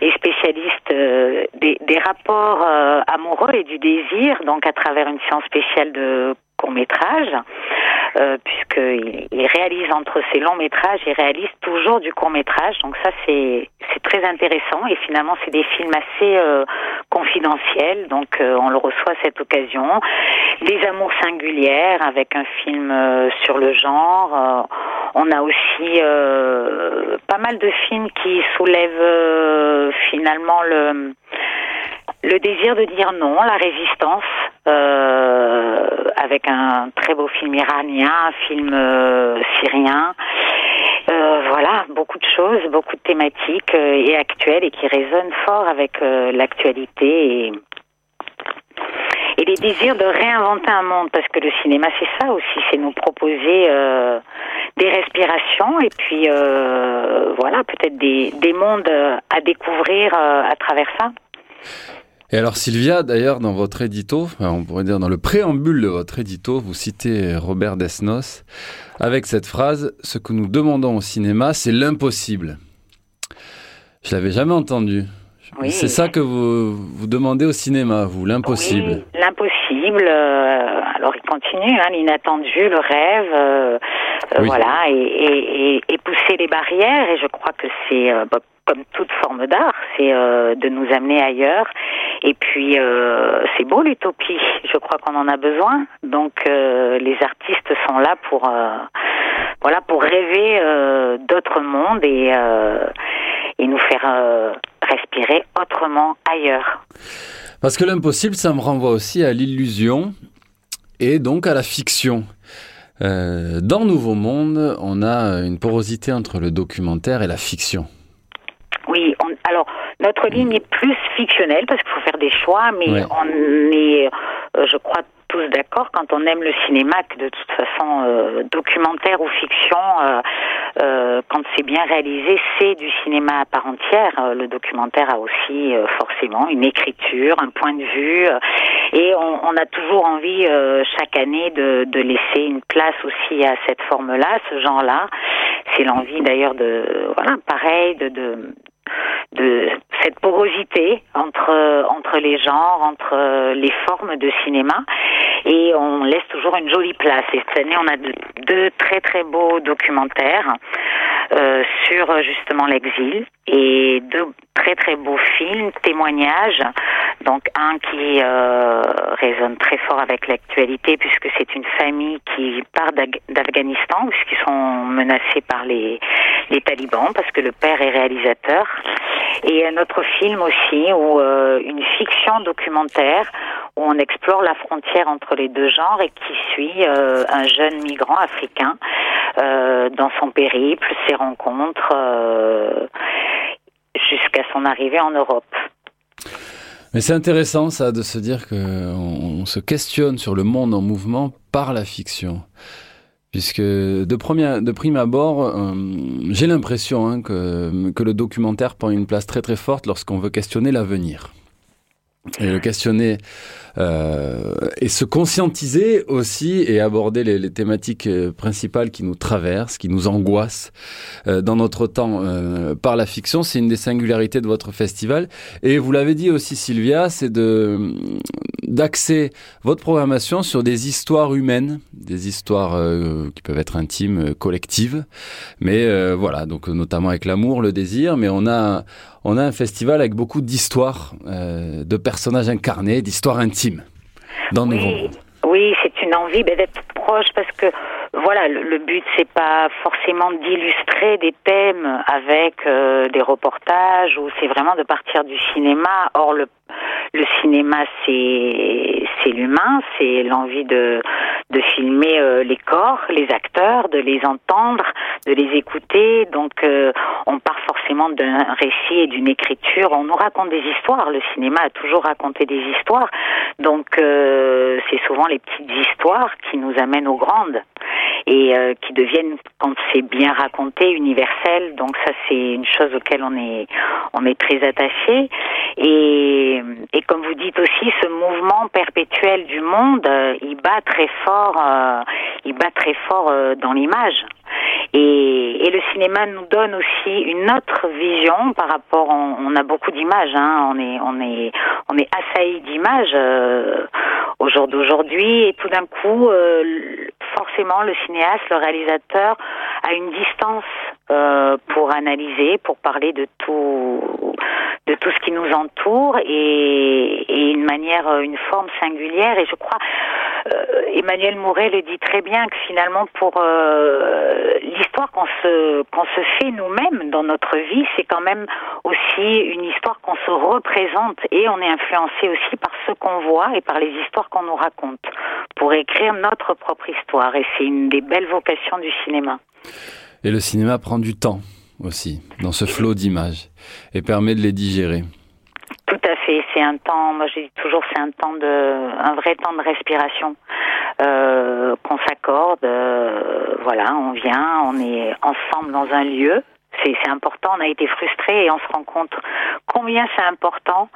et spécialiste euh, des, des rapports amoureux et du désir, donc à travers une séance spéciale de court métrage, euh, puisqu'il il réalise entre ses longs métrages, il réalise toujours du court métrage, donc ça c'est très intéressant et finalement c'est des films assez euh, confidentiels, donc euh, on le reçoit à cette occasion. Des amours singulières avec un film euh, sur le genre. Euh, on a aussi euh, pas mal de films qui soulèvent finalement le le désir de dire non, la résistance, euh, avec un très beau film iranien, un film euh, syrien. Euh, voilà, beaucoup de choses, beaucoup de thématiques euh, et actuelles et qui résonnent fort avec euh, l'actualité et, et les désirs de réinventer un monde, parce que le cinéma c'est ça aussi, c'est nous proposer euh, des respirations et puis euh, voilà, peut-être des, des mondes à découvrir à travers ça. Et alors Sylvia, d'ailleurs, dans votre édito, on pourrait dire dans le préambule de votre édito, vous citez Robert Desnos avec cette phrase « Ce que nous demandons au cinéma, c'est l'impossible ». Je l'avais jamais entendu. Oui. C'est ça que vous, vous demandez au cinéma, vous, l'impossible. Oui, l'impossible. euh, alors il continue, hein, l'inattendu, le rêve, euh, euh, Oui. voilà, et, et, et, et pousser les barrières. Et je crois que c'est euh, comme toute forme d'art, c'est euh, de nous amener ailleurs. Et puis euh, c'est beau l'utopie. Je crois qu'on en a besoin. Donc euh, les artistes sont là pour voilà pour rêver d'autres mondes et et nous faire respirer autrement ailleurs. Parce que l'impossible, ça me renvoie aussi à l'illusion et donc à la fiction. Dans Nouveau Monde, on a une porosité entre le documentaire et la fiction. Notre ligne est plus fictionnelle parce qu'il faut faire des choix, mais Ouais. on est, euh, je crois, tous d'accord quand on aime le cinéma que de toute façon, euh, documentaire ou fiction, euh, euh, quand c'est bien réalisé, c'est du cinéma à part entière. Euh, le documentaire a aussi euh, forcément une écriture, un point de vue, euh, et on, on a toujours envie euh, chaque année de, de laisser une place aussi à cette forme-là, ce genre-là. C'est l'envie d'ailleurs de, voilà, pareil, de, de de cette porosité entre entre les genres, entre les formes de cinéma, et on laisse toujours une jolie place. Et cette année, on a de- deux très très beaux documentaires euh, sur euh, justement l'exil et deux très très beaux films, témoignages. Donc un qui euh, résonne très fort avec l'actualité puisque c'est une famille qui part d'Afghanistan puisqu'ils sont menacés par les les talibans parce que le père est réalisateur et un autre film aussi où euh, une fiction documentaire où on explore la frontière entre les deux genres et qui suit euh, un jeune migrant africain euh, dans son périple, ses rencontres euh, jusqu'à son arrivée en Europe. Mais c'est intéressant ça de se dire qu'on on se questionne sur le monde en mouvement par la fiction. Puisque de, de prime abord, j'ai l'impression hein, que, que le documentaire prend une place très très forte lorsqu'on veut questionner l'avenir. Et le questionner et se conscientiser aussi et aborder les, thématiques euh, principales qui nous traversent, qui nous angoissent euh, dans notre temps euh, par la fiction, c'est une des singularités de votre festival. Et vous l'avez dit aussi Sylvia, c'est de d'axer votre programmation sur des histoires humaines, des histoires euh, qui peuvent être intimes, euh, collectives, mais euh, voilà, donc euh, notamment avec l'amour, le désir, mais on a on a un festival avec beaucoup d'histoires, euh, de personnages incarnés, d'histoires intimes dans Nouveau Monde. Oui, c'est une envie ben, d'être proche parce que voilà, le, le but c'est pas forcément d'illustrer des thèmes avec euh, des reportages ou c'est vraiment de partir du cinéma. Or le, cinéma, c'est c'est l'humain, c'est l'envie de de filmer euh, les corps, les acteurs, de les entendre, de les écouter. Donc, euh, on part forcément d'un récit et d'une écriture. On nous raconte des histoires. Le cinéma a toujours raconté des histoires. Donc, c'est souvent les petites histoires qui nous amènent aux grandes et euh, qui deviennent, quand c'est bien raconté, universelles. Donc ça, c'est une chose auquel on est, on est très attaché. Et, et comme vous dites aussi, ce mouvement perpétuel du monde, euh, il bat très fort, euh, il bat très fort euh, dans l'image. Et, et le cinéma nous donne aussi une autre vision par rapport. On, on a beaucoup d'images. Hein, on est, on est, on est assailli d'images euh, au jour d'aujourd'hui. Et tout d'un coup, euh, forcément, le cinéaste, le réalisateur, a une distance euh, pour analyser, pour parler de tout, de tout ce qui nous entoure et, une manière, une forme singulière. Et je crois, euh, Emmanuel Mouret le dit très bien que finalement, pour euh, l'histoire qu'on se qu'on se fait nous-mêmes dans notre vie, c'est quand même aussi une histoire qu'on se représente et on est influencé aussi par ce qu'on voit et par les histoires qu'on nous raconte pour écrire notre propre histoire. Et c'est une des belles vocations du cinéma. Et le cinéma prend du temps aussi dans ce flot d'images et permet de les digérer. Tout à fait, c'est un temps, moi je dis toujours, c'est un temps de, un vrai temps de respiration euh, qu'on s'accorde. euh, voilà, on vient, on est ensemble dans un lieu. C'est important, on a été frustrés et on se rend compte combien c'est important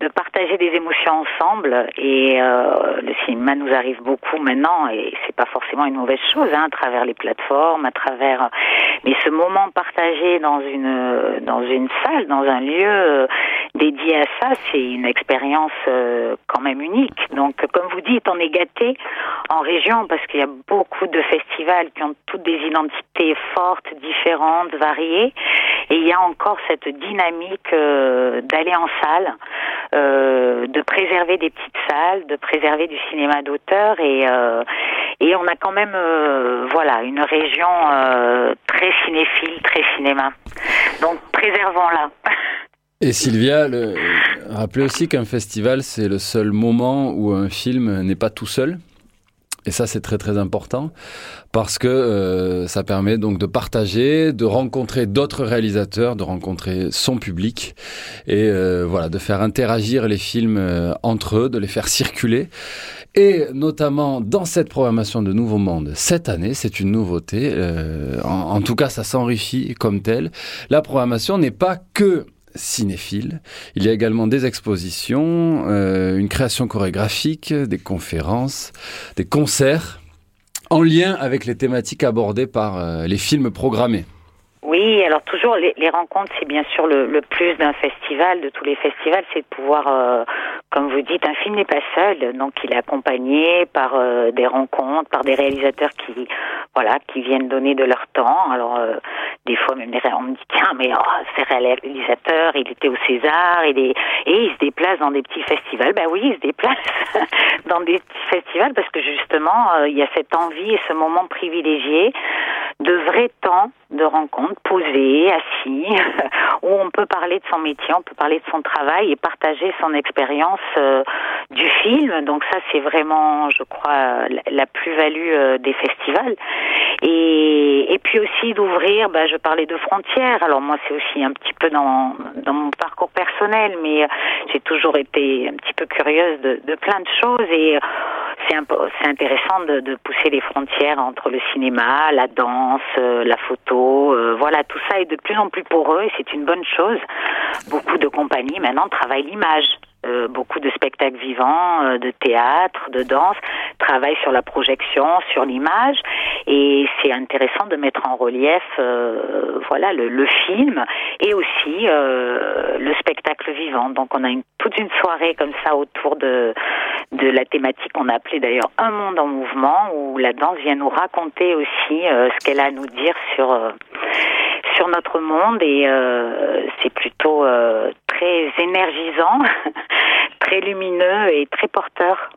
de partager des émotions ensemble. Et euh, le cinéma nous arrive beaucoup maintenant et c'est pas forcément une mauvaise chose hein, à travers les plateformes, à travers. Mais ce moment partagé dans une dans une salle, dans un lieu euh, dédié à ça, c'est une expérience euh, quand même unique. Donc, comme vous dites, on est gâté en région parce qu'il y a beaucoup de festivals qui ont toutes des identités fortes, différentes, variées, et il y a encore cette dynamique euh, d'aller en salle, euh, de préserver des petites salles, de préserver du cinéma d'auteur, et euh, on a quand même, voilà, une région très cinéphile, très cinéma. Donc, préservons-la. Et Sylvia, le... rappelez aussi qu'un festival, c'est le seul moment où un film n'est pas tout seul. Et ça, c'est très très important parce que euh, ça permet donc de partager, de rencontrer d'autres réalisateurs, de rencontrer son public et euh, voilà, de faire interagir les films euh, entre eux, de les faire circuler. Et notamment dans cette programmation de Nouveau Monde, cette année, c'est une nouveauté. en, en tout cas, ça s'enrichit comme tel. La programmation n'est pas que cinéphile. Il y a également des expositions, euh, une création chorégraphique, des conférences, des concerts en lien avec les thématiques abordées par euh, les films programmés. Oui, alors toujours les, rencontres, c'est bien sûr le, plus d'un festival, de tous les festivals, c'est de pouvoir, euh, comme vous dites, un film n'est pas seul, donc il est accompagné par euh, des rencontres, par des réalisateurs qui, voilà, qui viennent donner de leur temps. Alors euh, des fois même on me dit tiens mais oh, ces réalisateurs, il était au César, il est et il se déplace dans des petits festivals. Ben oui, il se déplace dans des petits festivals parce que justement il y a cette envie et ce moment privilégié de vrai temps de rencontre, posé, assis, où on peut parler de son métier, on peut parler de son travail et partager son expérience euh, du film. Donc ça, c'est vraiment, je crois, la, plus-value euh, des festivals. Et, et puis aussi d'ouvrir, bah, je parlais de frontières. Alors moi, c'est aussi un petit peu dans, dans mon parcours personnel, mais euh, j'ai toujours été un petit peu curieuse de, plein de choses et c'est intéressant de, pousser les frontières entre le cinéma, la danse, la photo, tout ça est de plus en plus poreux et c'est une bonne chose. Beaucoup de compagnies maintenant travaillent l'image. Euh, beaucoup de spectacles vivants, euh, de théâtre, de danse, travaillent sur la projection, sur l'image, et c'est intéressant de mettre en relief, euh, voilà, le, le film et aussi euh, le spectacle vivant. Donc, on a une, toute une soirée comme ça autour de de la thématique qu'on a appelée d'ailleurs un monde en mouvement, où la danse vient nous raconter aussi euh, ce qu'elle a à nous dire sur sur notre monde et c'est plutôt très énergisant, très lumineux et très porteur.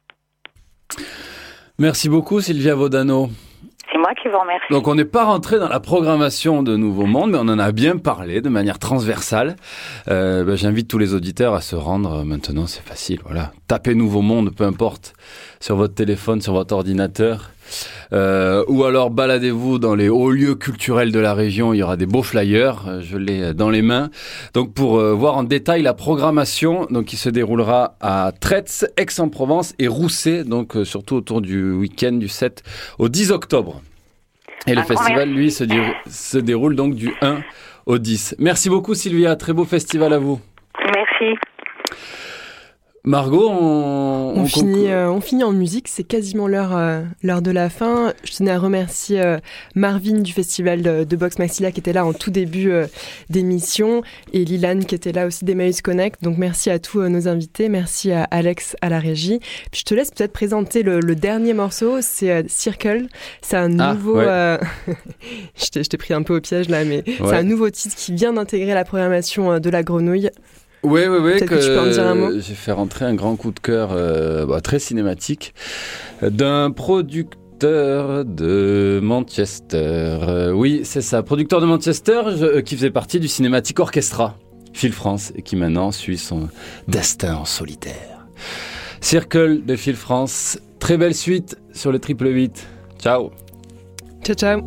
Merci beaucoup Sylvia Vodano. C'est moi qui vous remercie. Donc on n'est pas rentré dans la programmation de Nouveau Monde, mais on en a bien parlé de manière transversale. Euh, ben, J'invite tous les auditeurs à se rendre. Maintenant, c'est facile. Voilà, tapez Nouveau Monde, peu importe, sur votre téléphone, sur votre ordinateur. Euh, ou alors baladez-vous dans les hauts lieux culturels de la région, il y aura des beaux flyers, euh, je l'ai dans les mains. Donc pour euh, voir en détail la programmation, donc qui se déroulera à Traits, Aix-en-Provence et Rousset, donc euh, surtout autour du week-end du 7 au 10 octobre. Et le festival, lui, se, se déroule donc du 1 au 10. Merci beaucoup Sylvia, très beau festival à vous. Margot, on, On, on finit, euh, on finit en musique, c'est quasiment l'heure euh, l'heure de la fin. Je tenais à remercier euh, Marvin du festival de, de boxe Maxilla qui était là en tout début d'émission et Lilan qui était là aussi d'Emmaüs Connect. Donc merci à tous nos invités, merci à Alex à la régie. Puis je te laisse peut-être présenter le, le dernier morceau, c'est Circle. C'est un Ah, nouveau... ouais. euh, je t'ai pris un peu au piège là, mais c'est Ouais. un nouveau titre qui vient d'intégrer la programmation de la grenouille. Oui, oui, oui. Que tu peux en dire un mot J'ai fait rentrer un grand coup de cœur euh, bah, très cinématique d'un producteur de Manchester. Euh, oui, c'est ça, producteur de Manchester je- euh, qui faisait partie du Cinématique Orchestra, Phil France, et qui maintenant suit son destin en solitaire. Circle de Phil France, très belle suite sur le triple 8. Ciao Ciao ciao